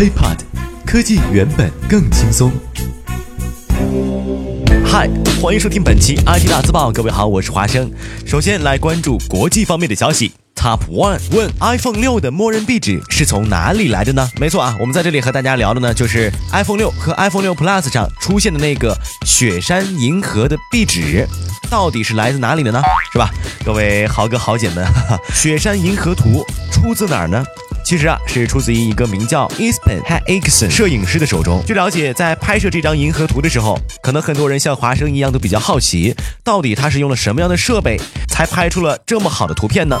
HiPod，科技原本更轻松。嗨，欢迎收听本期 IT 大字报。各位好，我是华生。首先来关注国际方面的消息。Top One 问 iPhone 六的默认壁纸是从哪里来的呢？没错啊，我们在这里和大家聊的呢，就是 iPhone 六和 iPhone 六 Plus 上出现的那个雪山银河的壁纸，到底是来自哪里的呢？是吧？各位豪哥豪姐们，哈哈，雪山银河图出自哪儿呢？其实啊，是出自于一个名叫 Espen h a i s o n 摄影师的手中。据了解，在拍摄这张银河图的时候，可能很多人像华生一样都比较好奇，到底他是用了什么样的设备才拍出了这么好的图片呢？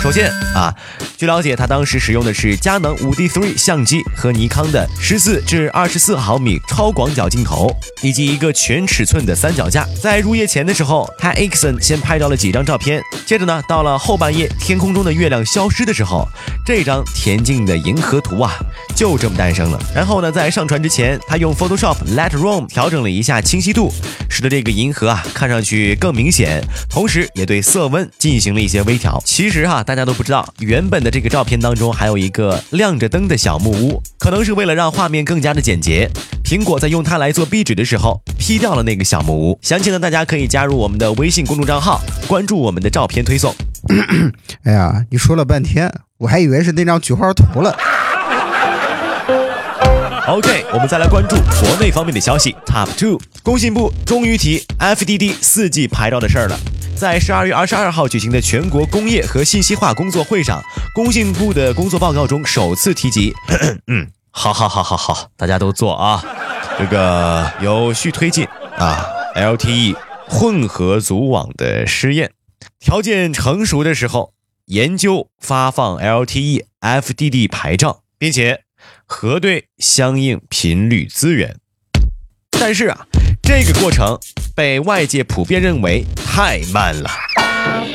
首先啊，据了解，他当时使用的是佳能 5D3 相机和尼康的十四至二十四毫米超广角镜头，以及一个全尺寸的三脚架。在入夜前的时候他 Aixon 先拍到了几张照片，接着呢，到了后半夜，天空中的月亮消失的时候，这张。恬静的银河图啊，就这么诞生了。然后呢，在上传之前，他用 Photoshop Lightroom 调整了一下清晰度，使得这个银河啊看上去更明显，同时也对色温进行了一些微调。其实哈，大家都不知道，原本的这个照片当中还有一个亮着灯的小木屋，可能是为了让画面更加的简洁，苹果在用它来做壁纸的时候，P 掉了那个小木屋。详情呢，大家可以加入我们的微信公众账号，关注我们的照片推送。哎呀，你说了半天。我还以为是那张菊花图了。OK，我们再来关注国内方面的消息。Top two，工信部终于提 FDD 四 G 牌照的事儿了。在十二月二十二号举行的全国工业和信息化工作会上，工信部的工作报告中首次提及。嗯，好好好好好，大家都做啊。这个有序推进啊，LTE 混合组网的试验，条件成熟的时候。研究发放 LTE FDD 牌照，并且核对相应频率资源，但是啊，这个过程被外界普遍认为太慢了。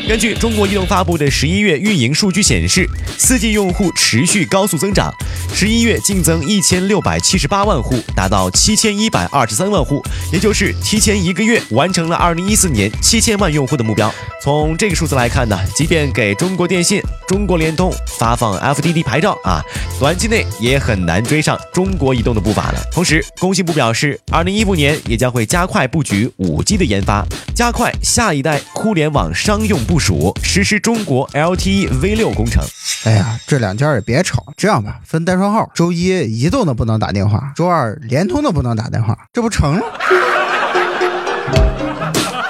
根据中国移动发布的十一月运营数据显示，四 G 用户持续高速增长，十一月净增一千六百七十八万户，达到七千一百二十三万户，也就是提前一个月完成了二零一四年七千万用户的目标。从这个数字来看呢，即便给中国电信、中国联通发放 FDD 牌照啊，短期内也很难追上中国移动的步伐了。同时，工信部表示，二零一五年也将会加快布局五 G 的研发，加快下一代互联网上商用部署，实施中国 LTE V 六工程。哎呀，这两家也别吵，这样吧，分单双号，周一移动的不能打电话，周二联通的不能打电话，这不成了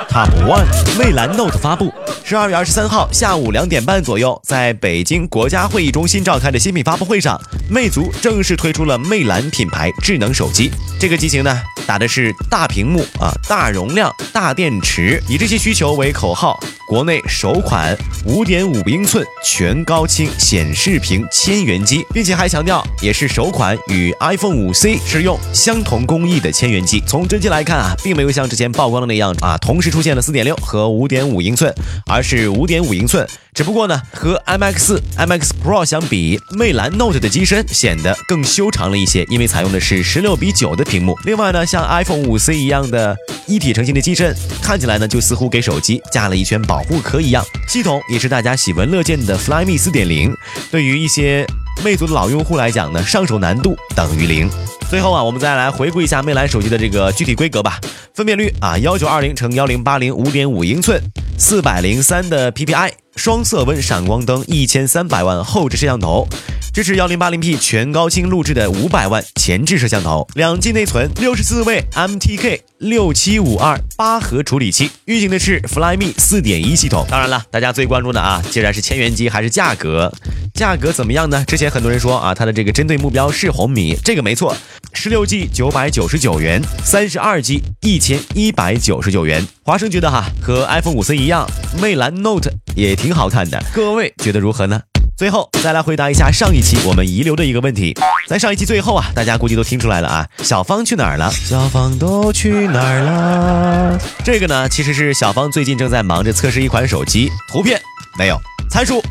？Top One，魅蓝 Note 发布。十二月二十三号下午两点半左右，在北京国家会议中心召开的新品发布会上，魅族正式推出了魅蓝品牌智能手机。这个机型呢，打的是大屏幕啊、大容量、大电池，以这些需求为口号。国内首款五点五英寸全高清显示屏千元机，并且还强调也是首款与 iPhone 五 C 使用相同工艺的千元机。从真机来看啊，并没有像之前曝光的那样啊，同时出现了四点六和五点五英寸，而是五点五英寸。只不过呢，和 MX、MX Pro 相比，魅蓝 Note 的机身显得更修长了一些，因为采用的是十六比九的屏幕。另外呢，像 iPhone 五 C 一样的一体成型的机身，看起来呢就似乎给手机加了一圈保护壳一样。系统也是大家喜闻乐见的 Flyme 4.0，对于一些魅族的老用户来讲呢，上手难度等于零。最后啊，我们再来回顾一下魅蓝手机的这个具体规格吧。分辨率啊，幺九二零乘幺零八零，五点五英寸，四百零三的 PPI。双色温闪光灯，一千三百万后置摄像头，支持幺零八零 P 全高清录制的五百万前置摄像头，两 G 内存，六十四位 MTK 六七五二八核处理器，运行的是 Flyme 四点一系统。当然了，大家最关注的啊，既然是千元机，还是价格？价格怎么样呢？之前很多人说啊，它的这个针对目标是红米，这个没错，十六 G 九百九十九元，三十二 G 一千一百九十九元。华生觉得哈，和 iPhone 五 C 一样，魅蓝 Note 也挺好看的，各位觉得如何呢？最后再来回答一下上一期我们遗留的一个问题，在上一期最后啊，大家估计都听出来了啊，小芳去哪儿了？小芳都去哪儿了？这个呢，其实是小芳最近正在忙着测试一款手机，图片没有，参数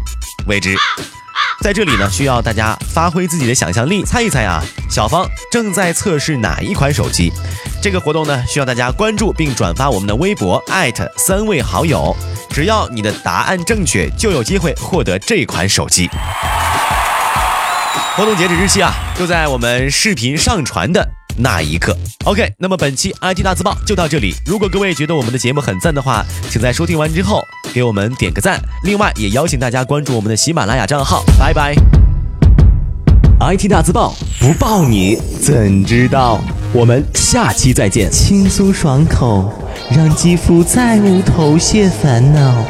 未知。在这里呢，需要大家发挥自己的想象力，猜一猜啊，小芳正在测试哪一款手机？这个活动呢，需要大家关注并转发我们的微博，艾特三位好友，只要你的答案正确，就有机会获得这款手机。活动截止日期啊，就在我们视频上传的那一刻。OK，那么本期 IT 大字报就到这里。如果各位觉得我们的节目很赞的话，请在收听完之后给我们点个赞。另外，也邀请大家关注我们的喜马拉雅账号。拜拜。IT 大字报不报你怎知道？我们下期再见。轻松爽口，让肌肤再无头屑烦恼。